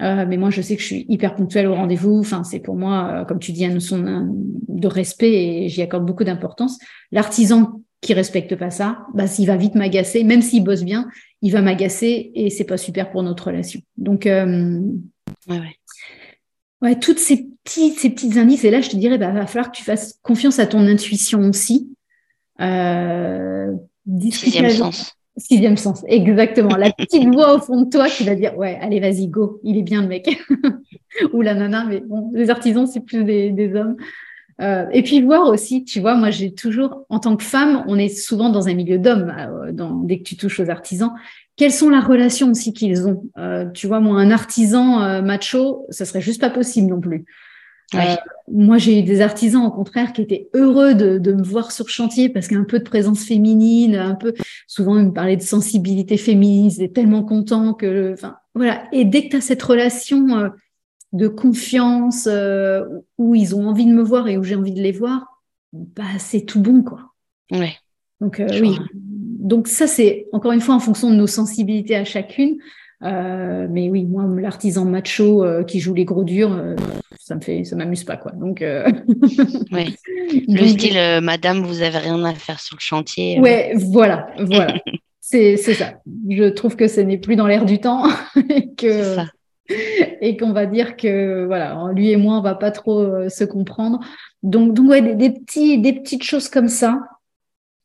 Euh, mais moi, je sais que je suis hyper ponctuelle au rendez-vous. Enfin, c'est pour moi, euh, comme tu dis, une notion de respect et j'y accorde beaucoup d'importance. L'artisan qui respecte pas ça, bah, s'il va vite m'agacer, même s'il bosse bien, il va m'agacer et c'est pas super pour notre relation. Donc, euh, ouais, ouais. Ouais, toutes ces petits, ces petits indices. Et là, je te dirais, bah, va falloir que tu fasses confiance à ton intuition aussi. Euh, Sixième sens. Sixième sens, exactement. La petite voix au fond de toi qui va dire, ouais, allez, vas-y, go, il est bien le mec. Ou la nana, mais bon, les artisans, c'est plus des, des hommes. Euh, et puis voir aussi, tu vois, moi j'ai toujours, en tant que femme, on est souvent dans un milieu d'hommes, euh, dès que tu touches aux artisans, quelles sont la relation aussi qu'ils ont? Euh, Tu vois, moi, un artisan macho, ça serait juste pas possible non plus. Euh, moi, j'ai eu des artisans, au contraire, qui étaient heureux de, de me voir sur chantier parce qu'il y a un peu de présence féminine, un peu. Souvent, ils me parlaient de sensibilité féminine, ils étaient tellement contents que. Enfin, voilà. Et dès que tu as cette relation de confiance où ils ont envie de me voir et où j'ai envie de les voir, bah, c'est tout bon, quoi. Ouais. Donc, oui, donc ça, c'est encore une fois en fonction de nos sensibilités à chacune. Euh, mais oui, moi, l'artisan macho euh, qui joue les gros durs, euh, ça me fait, ça m'amuse pas quoi. Donc, oui. le style, Madame, vous avez rien à faire sur le chantier. Ouais, voilà, voilà. c'est ça. Je trouve que ce n'est plus dans l'air du temps et que et qu'on va dire que voilà, lui et moi, on va pas trop se comprendre. Donc, donc ouais, des, petits, des petites choses comme ça.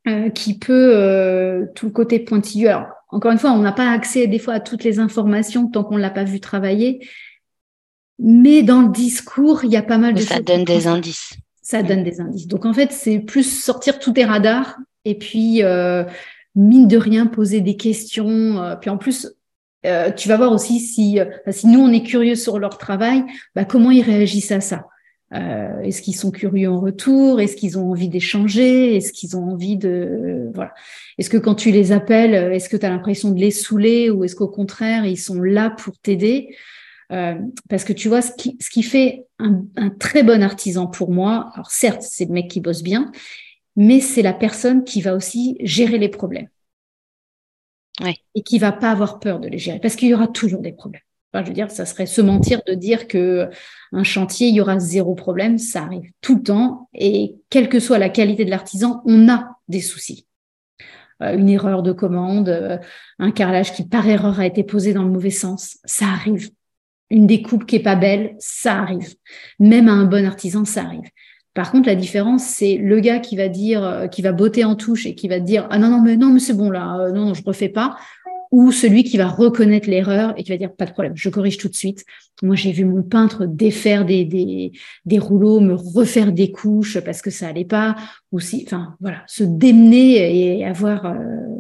Euh, qui peut euh, tout le côté pointilleux. Alors, encore une fois, on n'a pas accès des fois à toutes les informations tant qu'on ne l'a pas vu travailler. Mais dans le discours, il y a pas mal de ça donne des indices. Ça donne des indices. Donc en fait, c'est plus sortir tous tes radars et puis euh, mine de rien, poser des questions. puis en plus, tu vas voir aussi si, si nous, on est curieux sur leur travail, bah, comment ils réagissent à ça. Euh, est-ce qu'ils sont curieux en retour? Est-ce qu'ils ont envie d'échanger? Est-ce qu'ils ont envie de voilà Est-ce que quand tu les appelles, est-ce que tu as l'impression de les saouler ou est-ce qu'au contraire ils sont là pour t'aider? Euh, Parce que tu vois ce qui, ce qui fait un, un, très bon artisan pour moi. Alors certes, c'est le mec qui bosse bien, mais c'est la personne qui va aussi gérer les problèmes ouais. et qui va pas avoir peur de les gérer parce qu'il y aura toujours des problèmes je veux dire, ça serait se mentir de dire que un chantier, il y aura zéro problème. Ça arrive tout le temps. Et quelle que soit la qualité de l'artisan, on a des soucis. Euh, une erreur de commande, euh, un carrelage qui par erreur a été posé dans le mauvais sens, ça arrive. Une découpe qui est pas belle, ça arrive. Même à un bon artisan, ça arrive. Par contre, la différence, c'est le gars qui va dire, euh, qui va botter en touche et qui va dire, ah non, non, mais non, mais c'est bon là, non, non, je refais pas ou celui qui va reconnaître l'erreur et qui va dire pas de problème, je corrige tout de suite. Moi, j'ai vu mon peintre défaire des, des, des, rouleaux, me refaire des couches parce que ça allait pas, ou si, enfin voilà, se démener et avoir euh,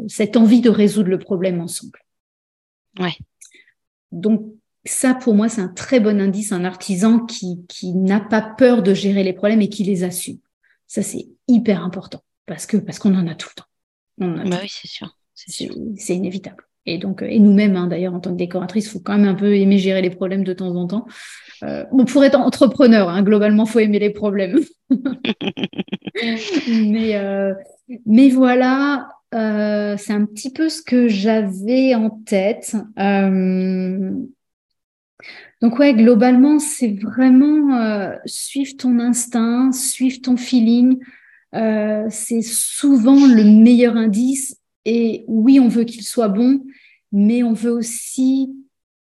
cette envie de résoudre le problème ensemble. Ouais. Donc ça, pour moi, c'est un très bon indice, un artisan qui, qui n'a pas peur de gérer les problèmes et qui les assume. Ça, c'est hyper important parce que parce qu'on en a tout le temps. On bah oui, c'est sûr. C'est inévitable. Et donc, euh, et nous-mêmes, hein, d'ailleurs, en tant que décoratrice, il faut quand même un peu aimer gérer les problèmes de temps en temps. Euh, bon, pour être entrepreneur, hein, globalement, faut aimer les problèmes. mais, euh, mais voilà, euh, c'est un petit peu ce que j'avais en tête. Euh, donc ouais, globalement, c'est vraiment euh, suivre ton instinct, suivre ton feeling. c'est souvent le meilleur indice et oui, on veut qu'il soit bon, mais on veut aussi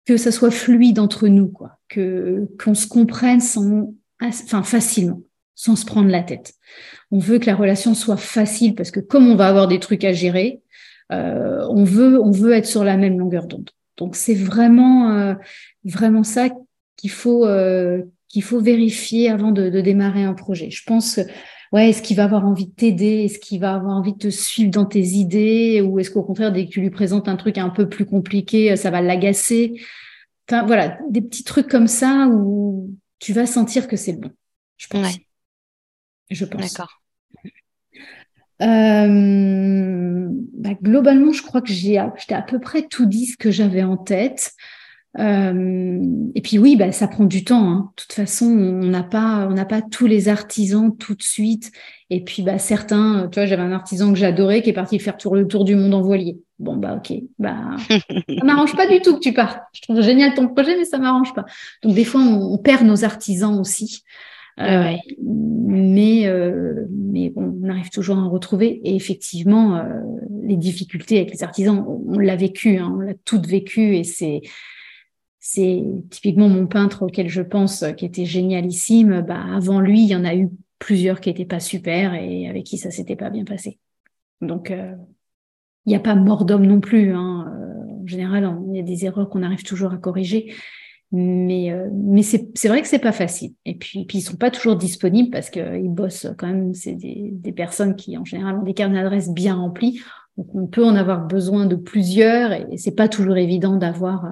que ça soit fluide entre nous, quoi, qu'on se comprenne facilement, sans se prendre la tête. On veut que la relation soit facile parce que comme on va avoir des trucs à gérer, euh, on veut être sur la même longueur d'onde. Donc c'est vraiment euh, vraiment ça qu'il faut euh, qu'il faut vérifier avant de, de, démarrer un projet. Je pense que ouais, est-ce qu'il va avoir envie de t'aider? Est-ce qu'il va avoir envie de te suivre dans tes idées? Ou est-ce qu'au contraire, dès que tu lui présentes un truc un peu plus compliqué, ça va l'agacer? Enfin, voilà, des petits trucs comme ça où tu vas sentir que c'est bon. Je pense. Je pense. D'accord. Euh, bah, globalement, je crois que j'ai, à peu près tout dit ce que j'avais en tête. Euh, et puis oui, bah, ça prend du temps. Hein. De toute façon, on n'a pas, on n'a pas tous les artisans tout de suite. Et puis bah, certains, tu vois, j'avais un artisan que j'adorais qui est parti faire tour, le tour du monde en voilier. Bon bah ok, bah ça m'arrange pas du tout que tu partes. Je trouve génial ton projet, mais ça m'arrange pas. Donc des fois, on, perd nos artisans aussi. Euh, mais euh, mais bon, on arrive toujours à en retrouver. Et effectivement, euh, les difficultés avec les artisans, on, l'a vécu, hein, on l'a toutes vécu, et c'est c'est typiquement mon peintre auquel je pense qui était génialissime. Bah, avant lui, il y en a eu plusieurs qui n'étaient pas super et avec qui ça s'était pas bien passé. Donc, euh, il n'y a pas mort d'homme non plus. Hein. Euh, en général, il y a des erreurs qu'on arrive toujours à corriger. Mais, euh, mais c'est vrai que c'est pas facile. Et puis, puis ils sont pas toujours disponibles parce qu'ils bossent quand même. C'est des, des personnes qui, en général, ont des carnets d'adresses bien remplis. Donc, on peut en avoir besoin de plusieurs et c'est pas toujours évident d'avoir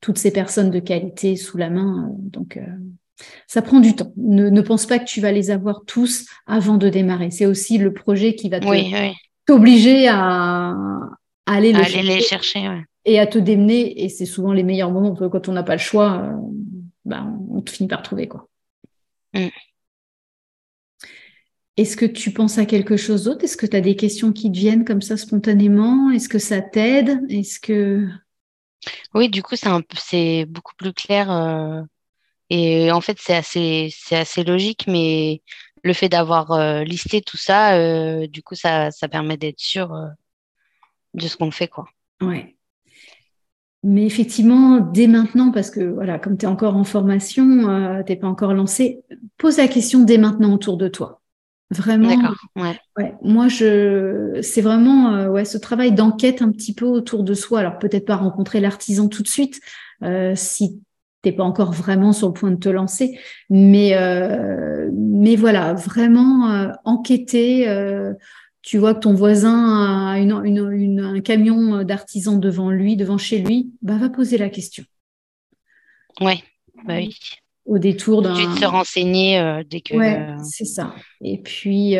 toutes ces personnes de qualité sous la main. Euh, donc, euh, ça prend du temps. Ne, pense pas que tu vas les avoir tous avant de démarrer. C'est aussi le projet qui va t'obliger à, aller, les, chercher, et à te démener. Et c'est souvent les meilleurs moments. Quand on n'a pas le choix, euh, bah, on finit par trouver. quoi. Mm. Est-ce que tu penses à quelque chose d'autre? Est-ce que tu as des questions qui te viennent comme ça spontanément? Est-ce que ça t'aide? Est-ce que oui, du coup, c'est beaucoup plus clair. Euh, et en fait, c'est assez, assez logique, mais le fait d'avoir euh, listé tout ça, euh, du coup, ça, ça permet d'être sûr de ce qu'on fait, quoi. Ouais. Mais effectivement, dès maintenant, parce que voilà, comme tu es encore en formation, tu n'es pas encore lancé, pose la question dès maintenant autour de toi. Vraiment. D'accord. Ouais. ouais. Moi, je, c'est vraiment euh, ouais ce travail d'enquête un petit peu autour de soi. Alors peut-être pas rencontrer l'artisan tout de suite euh, si t'es pas encore vraiment sur le point de te lancer, mais euh, mais voilà, vraiment euh, enquêter, tu vois que ton voisin a une, un camion d'artisans devant lui, devant chez lui, bah, va poser la question. Ouais, bah oui. Au détour d'un. de se renseigner dès que. Ouais, c'est ça. Et puis,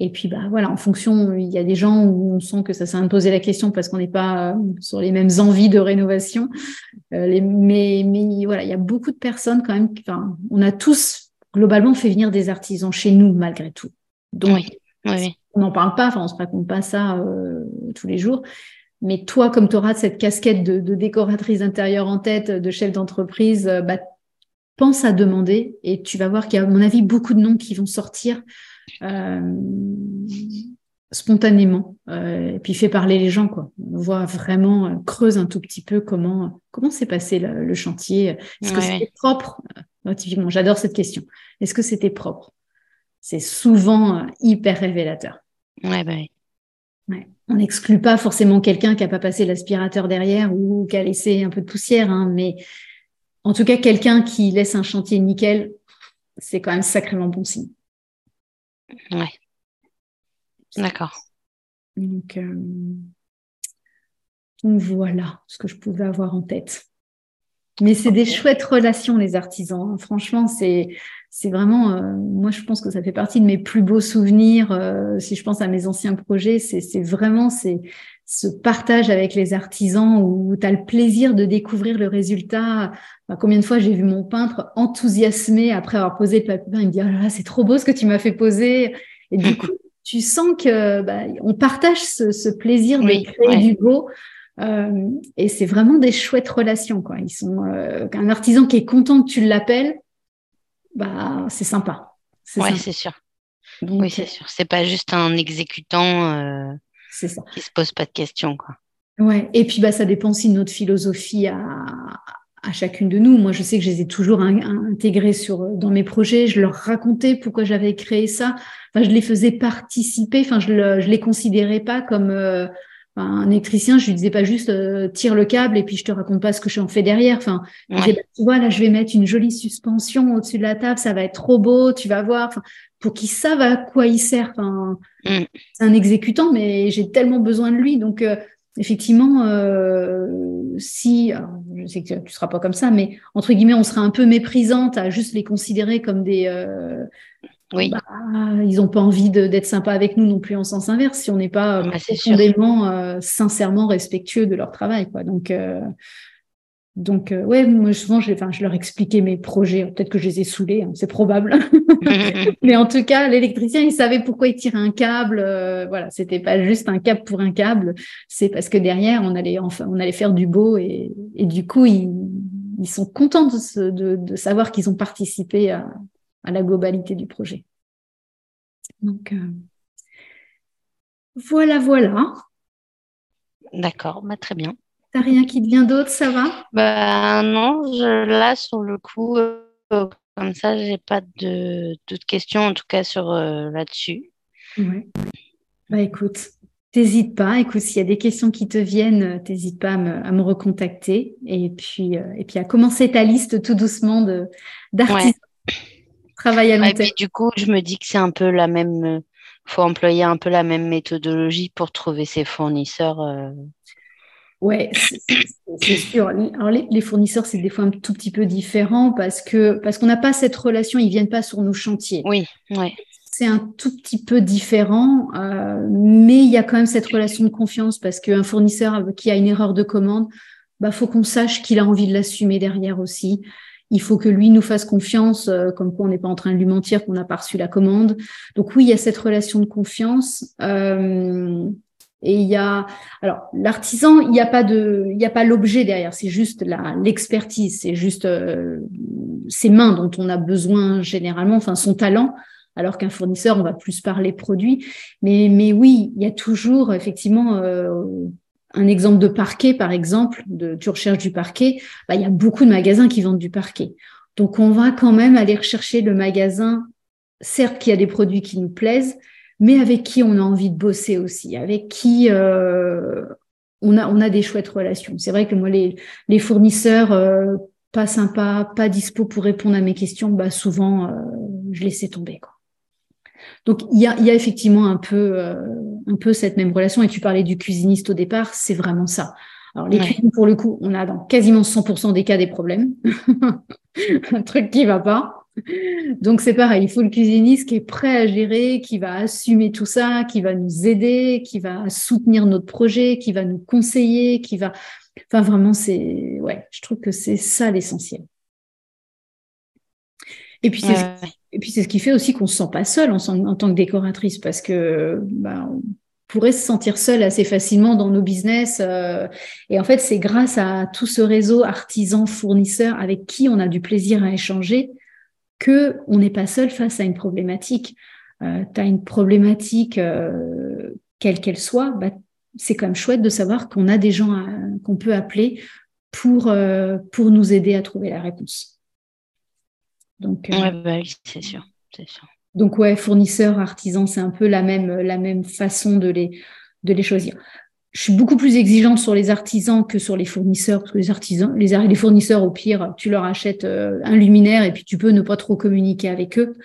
et puis, bah, voilà, en fonction, il y a des gens où on sent que ça s'est imposé la question parce qu'on n'est pas euh, sur les mêmes envies de rénovation. Euh, les, mais, mais voilà, il y a beaucoup de personnes quand même. Enfin, on a tous globalement fait venir des artisans chez nous malgré tout. Donc, oui, on n'en parle pas, enfin, on se raconte pas ça euh, tous les jours. Mais toi, comme tu auras cette casquette de, de, décoratrice intérieure en tête, de chef d'entreprise, bah, pense à demander et tu vas voir qu'il y a, à mon avis, beaucoup de noms qui vont sortir euh, spontanément. Euh, et puis fait parler les gens quoi. On voit vraiment euh, creuse un tout petit peu comment comment s'est passé le, chantier. Est-ce que c'était propre? Typiquement j'adore cette question. Est-ce que c'était propre? C'est souvent hyper révélateur ouais bah Ouais. On n'exclut pas forcément quelqu'un qui n'a pas passé l'aspirateur derrière ou qui a laissé un peu de poussière, hein, mais en tout cas, quelqu'un qui laisse un chantier nickel, c'est quand même sacrément bon signe. Ouais. D'accord. Donc, euh, donc, voilà ce que je pouvais avoir en tête. Mais c'est des chouettes relations, les artisans. Hein. Franchement, c'est c'est vraiment, euh, moi, je pense que ça fait partie de mes plus beaux souvenirs. Euh, si je pense à mes anciens projets, c'est vraiment c'est ce partage avec les artisans où tu as le plaisir de découvrir le résultat. combien de fois j'ai vu mon peintre enthousiasmé après avoir posé le papier il me dit oh là c'est trop beau ce que tu m'as fait poser. Et du coup, tu sens que bah, on partage ce, plaisir de créer du beau. Euh, et c'est vraiment des chouettes relations. Quoi. Ils sont euh, un artisan qui est content que tu l'appelles, bah c'est sympa. Oui, c'est sûr. oui, c'est sûr. C'est pas juste un exécutant euh, ça. qui se pose pas de questions. Quoi. Ouais. Et puis bah ça dépend aussi de notre philosophie à, à chacune de nous. Moi, je sais que je les ai toujours intégrés sur dans mes projets. Je leur racontais pourquoi j'avais créé ça. Enfin, je les faisais participer. Enfin, je, le, je les considérais pas comme un électricien, je lui disais pas juste euh, tire le câble et puis je te raconte pas ce que j'en fais derrière. Enfin, je disais, bah, tu vois, là, je vais mettre une jolie suspension au-dessus de la table, ça va être trop beau, tu vas voir. Enfin, pour qu'ils savent à quoi il sert. Enfin, mm. C'est un exécutant, mais j'ai tellement besoin de lui. Donc, euh, effectivement, euh, si, je sais que tu seras pas comme ça, mais entre guillemets, on sera un peu méprisante à juste les considérer comme des oui. Bah, ils n'ont pas envie d'être sympas avec nous non plus en sens inverse si on n'est pas bah, profondément, euh, sincèrement respectueux de leur travail. Quoi. Donc, euh, donc euh, ouais, moi souvent, je, je leur expliquais mes projets. Peut-être que je les ai saoulés, hein, c'est probable. Mais en tout cas, l'électricien, il savait pourquoi il tirait un câble. voilà, c'était pas juste un câble pour un câble. C'est parce que derrière, on allait enfin, on allait faire du beau et, et du coup, ils, ils sont contents de, de, de savoir qu'ils ont participé à, à la globalité du projet. Donc, euh, voilà, voilà. D'accord, bah, très bien. T'as rien qui te vient d'autre, ça va? Bah non, je, là sur le coup, euh, comme ça, j'ai pas de d'autres questions en tout cas sur euh, là-dessus. Ouais. Bah écoute, t'hésites pas. Écoute, s'il y a des questions qui te viennent, t'hésites pas à me, recontacter et puis et puis à commencer ta liste tout doucement de d'artistes Travail à long Et du coup, je me dis que c'est un peu la même. Euh, faut employer un peu la même méthodologie pour trouver ses fournisseurs. Euh. Ouais, c'est sûr. Alors les, fournisseurs, c'est des fois un tout petit peu différent parce que parce qu'on n'a pas cette relation, ils viennent pas sur nos chantiers. Oui, ouais. C'est un tout petit peu différent, euh, mais il y a quand même cette relation de confiance parce qu'un fournisseur qui a une erreur de commande, bah faut qu'on sache qu'il a envie de l'assumer derrière aussi il faut que lui nous fasse confiance, euh, comme quoi on n'est pas en train de lui mentir qu'on n'a pas reçu la commande. Donc oui, il y a cette relation de confiance. Euh, et il y a, alors l'artisan, il n'y a pas de, il n'y a pas l'objet derrière, c'est juste la l'expertise, c'est juste euh, ses mains dont on a besoin généralement, enfin son talent. Alors qu'un fournisseur, on va plus parler produit. Mais, mais oui, il y a toujours effectivement un exemple de parquet, par exemple, de, tu recherches du parquet, bah, il y a beaucoup de magasins qui vendent du parquet. Donc, on va quand même aller rechercher le magasin, certes qui a des produits qui nous plaisent, mais avec qui on a envie de bosser aussi, avec qui euh, on, a, on a des chouettes relations. C'est vrai que moi, les, les fournisseurs euh, pas sympas, pas dispo pour répondre à mes questions, bah souvent, euh, je laissais tomber. Quoi. Donc il y a, y a, effectivement un peu, un peu cette même relation. Et tu parlais du cuisiniste au départ, c'est vraiment ça. Alors les cuisines, pour le coup, on a dans quasiment 100% des cas des problèmes. un truc qui va pas. Donc c'est pareil, il faut le cuisiniste qui est prêt à gérer, qui va assumer tout ça, qui va nous aider, qui va soutenir notre projet, qui va nous conseiller, qui va... Enfin vraiment, c'est... Ouais, je trouve que c'est ça l'essentiel. Et puis c'est ce... Et puis c'est ce qui fait aussi qu'on se sent pas seul en, tant que décoratrice parce que bah, on pourrait se sentir seul assez facilement dans nos business. Euh, et en fait, c'est grâce à tout ce réseau artisans, fournisseurs avec qui on a du plaisir à échanger que on n'est pas seul face à une problématique. Euh, tu as une problématique, euh, quelle qu'elle soit, bah, c'est quand même chouette de savoir qu'on a des gens qu'on peut appeler pour, euh, pour nous aider à trouver la réponse. Donc, ouais, bah oui, c'est sûr, sûr. Donc ouais, fournisseurs, artisans, c'est un peu la même, la même façon de les, de les choisir je suis beaucoup plus exigeante sur les artisans que sur les fournisseurs, parce que les artisans, les, les fournisseurs, au pire, tu leur achètes euh, un luminaire et puis tu peux ne pas trop communiquer avec eux.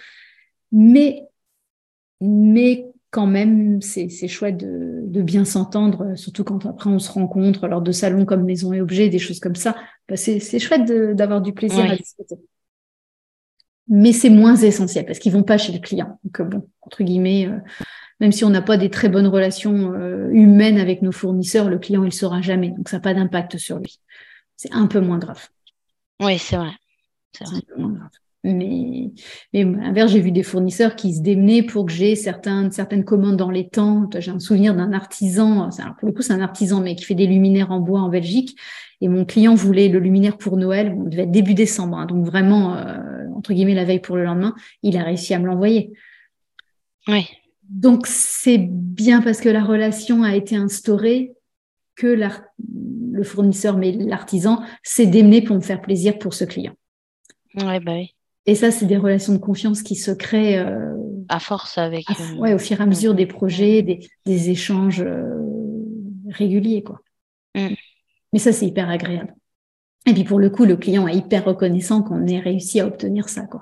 Mais, mais quand même, c'est chouette de, de bien s'entendre, surtout quand après on se rencontre lors de salons comme Maison et Objets, des choses comme ça. Bah, c'est chouette d'avoir du plaisir à discuter. Mais c'est moins essentiel parce qu'ils vont pas chez le client. Donc bon, entre guillemets, euh, même si on n'a pas des très bonnes relations euh, humaines avec nos fournisseurs, le client, il ne saura jamais. Donc, ça n'a pas d'impact sur lui. C'est un peu moins grave. Oui, c'est vrai. C'est un peu moins grave. Mais, mais à l'inverse, j'ai vu des fournisseurs qui se démenaient pour que j'ai certaines, certaines commandes dans les temps. J'ai un souvenir d'un artisan, pour le coup, c'est un artisan, mais qui fait des luminaires en bois en Belgique. Et mon client voulait le luminaire pour Noël. on devait être début décembre, hein. donc vraiment, euh, entre guillemets, la veille pour le lendemain. Il a réussi à me l'envoyer. Oui. Donc c'est bien parce que la relation a été instaurée que le fournisseur, mais l'artisan, s'est démené pour me faire plaisir pour ce client. Ouais, bah oui. Et ça, c'est des relations de confiance qui se créent euh, à force avec. Euh, au fur et à mesure des projets, des, échanges euh, réguliers, quoi. Mm. Mais ça, c'est hyper agréable. Et puis pour le coup, le client est hyper reconnaissant qu'on ait réussi à obtenir ça, quoi.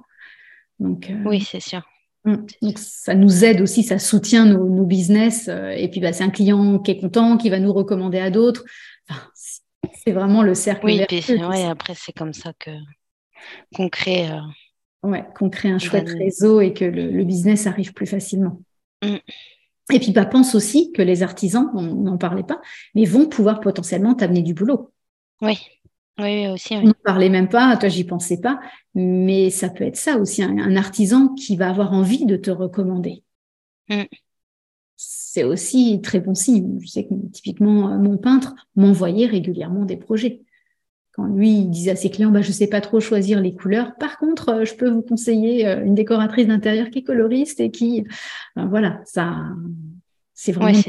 Donc. oui, c'est sûr. Mm. Donc ça nous aide aussi, ça soutient nos, business. Euh, et puis bah, c'est un client qui est content, qui va nous recommander à d'autres. c'est vraiment le cercle. Oui, et après c'est comme ça que qu'on crée. Euh, ouais, qu'on crée un chouette réseau et que le, business arrive plus facilement. Mm. Et puis bah, pense aussi que les artisans, on n'en parlait pas, mais vont pouvoir potentiellement t'amener du boulot. Oui. Oui, aussi. On n'en parlait même pas, toi, j'y pensais pas, mais ça peut être ça aussi, un, artisan qui va avoir envie de te recommander. Mm. C'est aussi très bon signe. Je sais que typiquement, euh, mon peintre m'envoyait régulièrement des projets. Quand lui, il disait à ses clients, bah, je sais pas trop choisir les couleurs. Par contre, euh, je peux vous conseiller euh, une décoratrice d'intérieur qui est coloriste et qui, voilà, ça, c'est vraiment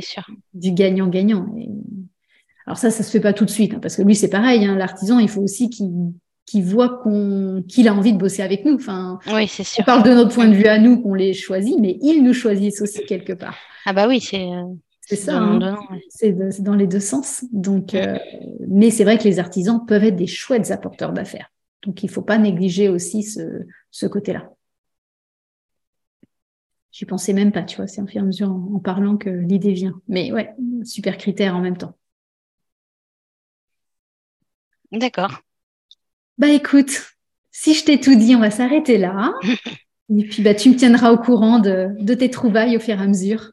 du gagnant-gagnant. Alors ça, ça se fait pas tout de suite, hein, parce que lui, c'est pareil. Hein, L'artisan, il faut aussi qu'il voit qu'il a envie de bosser avec nous. Enfin, oui, c'est sûr. On parle de notre point de vue à nous qu'on les choisit, mais ils nous choisissent aussi quelque part. Ah bah oui, c'est c'est ça. Hein. C'est dans les deux sens. Donc, euh, mais c'est vrai que les artisans peuvent être des chouettes apporteurs d'affaires. Donc, il faut pas négliger aussi ce, ce côté-là. J'y pensais même pas, tu vois. C'est en fur et à mesure en parlant que l'idée vient. Mais ouais, super critère en même temps. D'accord. Bah écoute, si je t'ai tout dit, on va s'arrêter là. Et puis bah, tu me tiendras au courant de, tes trouvailles au fur et à mesure